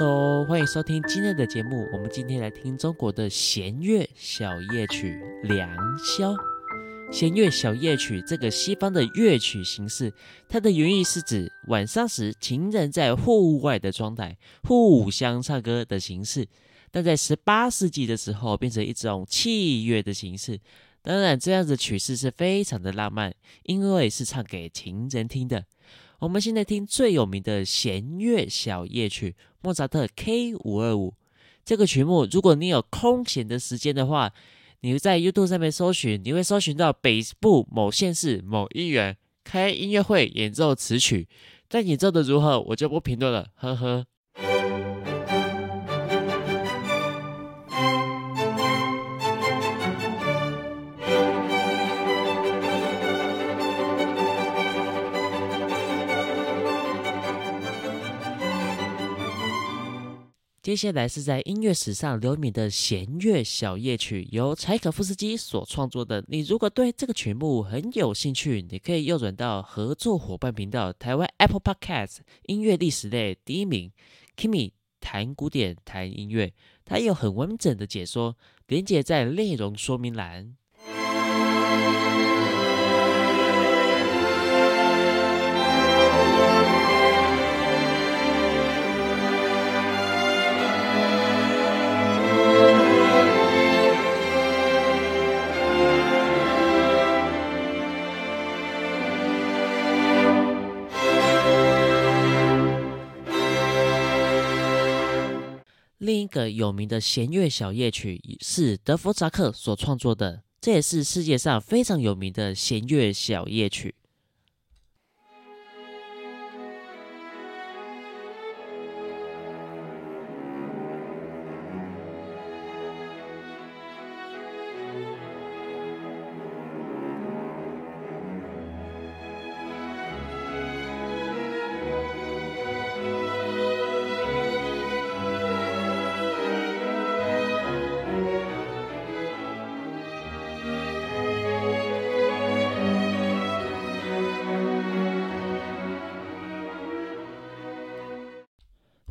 so 欢迎收听今天的节目。我们今天来听中国的弦乐小夜曲《良宵》。弦乐小夜曲这个西方的乐曲形式，它的原意是指晚上时情人在户外的状态，互相唱歌的形式。但在十八世纪的时候，变成一种器乐的形式。当然，这样子曲式是非常的浪漫，因为是唱给情人听的。我们现在听最有名的弦乐小夜曲，莫扎特 K 五二五这个曲目。如果你有空闲的时间的话，你在 YouTube 上面搜寻，你会搜寻到北部某县市某议员开音乐会演奏此曲。但演奏的如何，我就不评论了，呵呵。接下来是在音乐史上留名的弦乐小夜曲，由柴可夫斯基所创作的。你如果对这个曲目很有兴趣，你可以右转到合作伙伴频道台湾 Apple Podcast 音乐历史类第一名 Kimi 弹古典弹音乐，它有很完整的解说，连接在内容说明栏。另一个有名的弦乐小夜曲是德弗扎克所创作的，这也是世界上非常有名的弦乐小夜曲。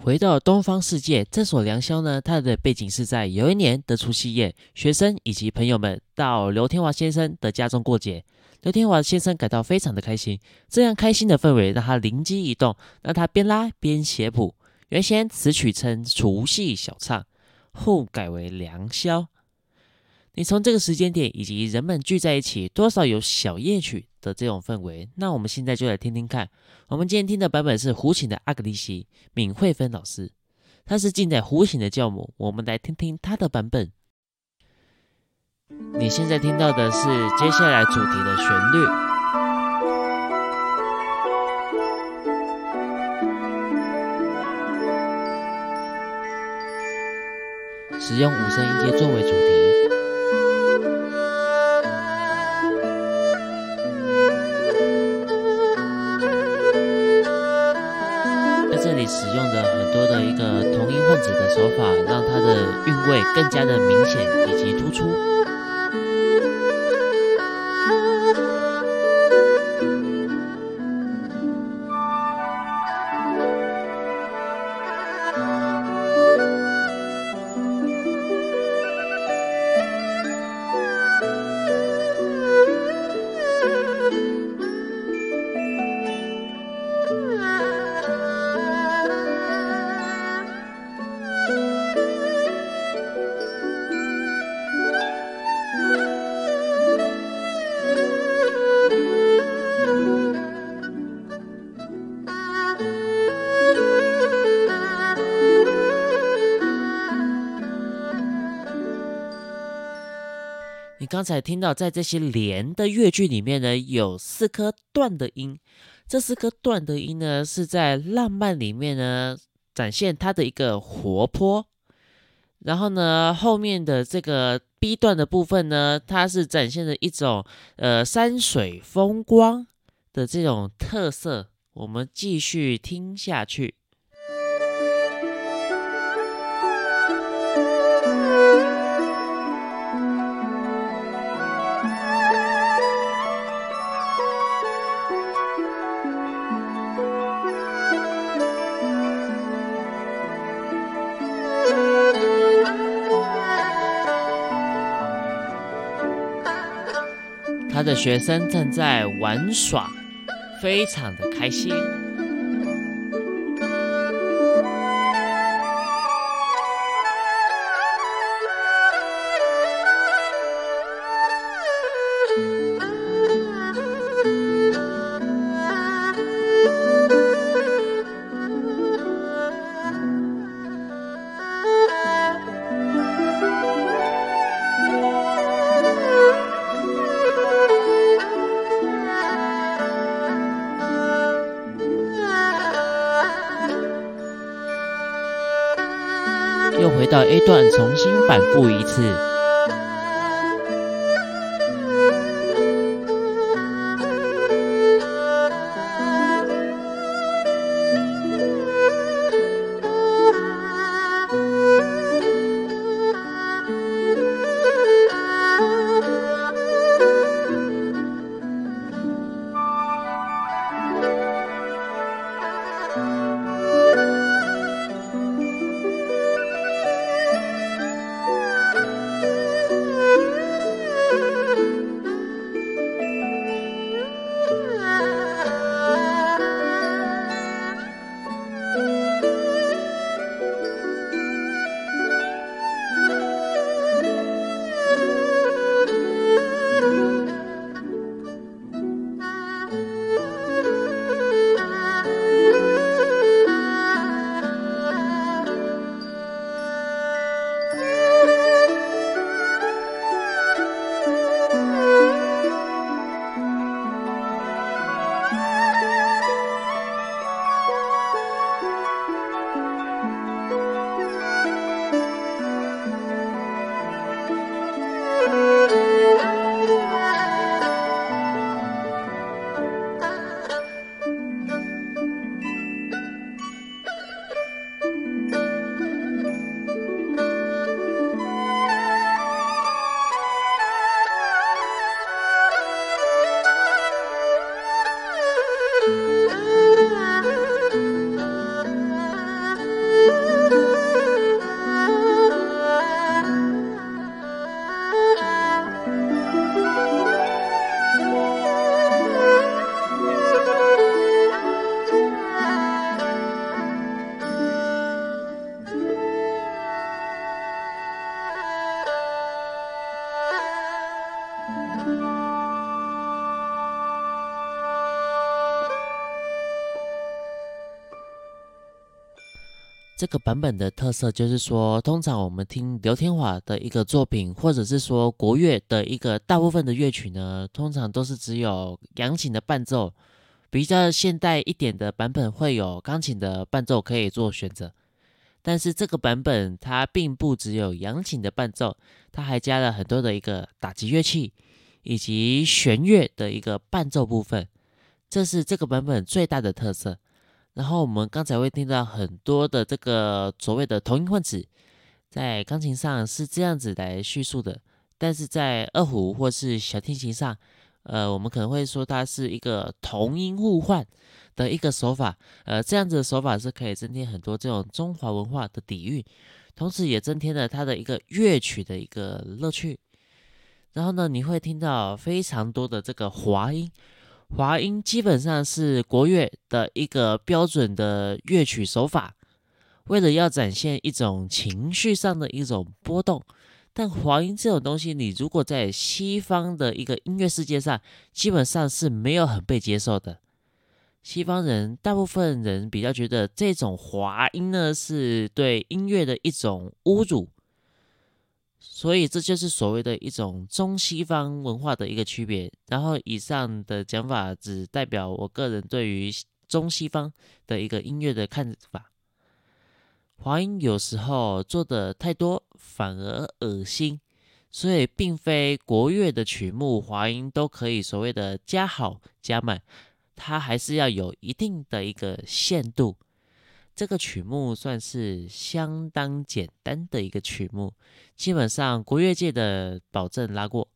回到东方世界，这所良宵呢，它的背景是在有一年的除夕夜，学生以及朋友们到刘天华先生的家中过节。刘天华先生感到非常的开心，这样开心的氛围让他灵机一动，让他边拉边写谱。原先此曲称除夕小唱，后改为良宵。你从这个时间点以及人们聚在一起，多少有小夜曲的这种氛围。那我们现在就来听听看。我们今天听的版本是胡琴的《阿格丽西》，闵惠芬老师，她是近代胡琴的教母。我们来听听她的版本。你现在听到的是接下来主题的旋律，使用五声音阶作为主题。用的很多的一个同音混子的手法，让它的韵味更加的明显以及突出。你刚才听到，在这些连的乐句里面呢，有四颗断的音。这四颗断的音呢，是在浪漫里面呢，展现它的一个活泼。然后呢，后面的这个 B 段的部分呢，它是展现的一种呃山水风光的这种特色。我们继续听下去。他的学生正在玩耍，非常的开心。到 A 段，重新反复一次。这个版本的特色就是说，通常我们听刘天华的一个作品，或者是说国乐的一个大部分的乐曲呢，通常都是只有扬琴的伴奏。比较现代一点的版本会有钢琴的伴奏可以做选择，但是这个版本它并不只有扬琴的伴奏，它还加了很多的一个打击乐器以及弦乐的一个伴奏部分，这是这个版本最大的特色。然后我们刚才会听到很多的这个所谓的同音换指，在钢琴上是这样子来叙述的，但是在二胡或是小提琴上，呃，我们可能会说它是一个同音互换的一个手法，呃，这样子的手法是可以增添很多这种中华文化的底蕴，同时也增添了它的一个乐曲的一个乐趣。然后呢，你会听到非常多的这个滑音。滑音基本上是国乐的一个标准的乐曲手法，为了要展现一种情绪上的一种波动。但滑音这种东西，你如果在西方的一个音乐世界上，基本上是没有很被接受的。西方人大部分人比较觉得这种滑音呢，是对音乐的一种侮辱。所以这就是所谓的一种中西方文化的一个区别。然后以上的讲法只代表我个人对于中西方的一个音乐的看法。华音有时候做的太多反而恶心，所以并非国乐的曲目华音都可以所谓的加好加满，它还是要有一定的一个限度。这个曲目算是相当简单的一个曲目，基本上国乐界的保证拉过，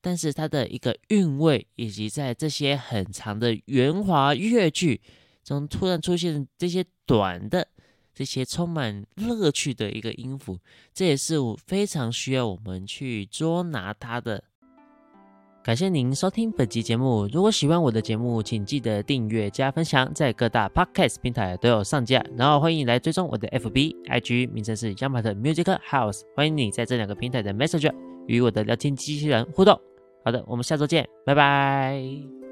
但是它的一个韵味，以及在这些很长的圆滑乐句中突然出现这些短的、这些充满乐趣的一个音符，这也是我非常需要我们去捉拿它的。感谢您收听本集节目。如果喜欢我的节目，请记得订阅加分享，在各大 podcast 平台都有上架。然后欢迎来追踪我的 FB、IG，名称是 Yamaha Music House。欢迎你在这两个平台的 Messenger 与我的聊天机器人互动。好的，我们下周见，拜拜。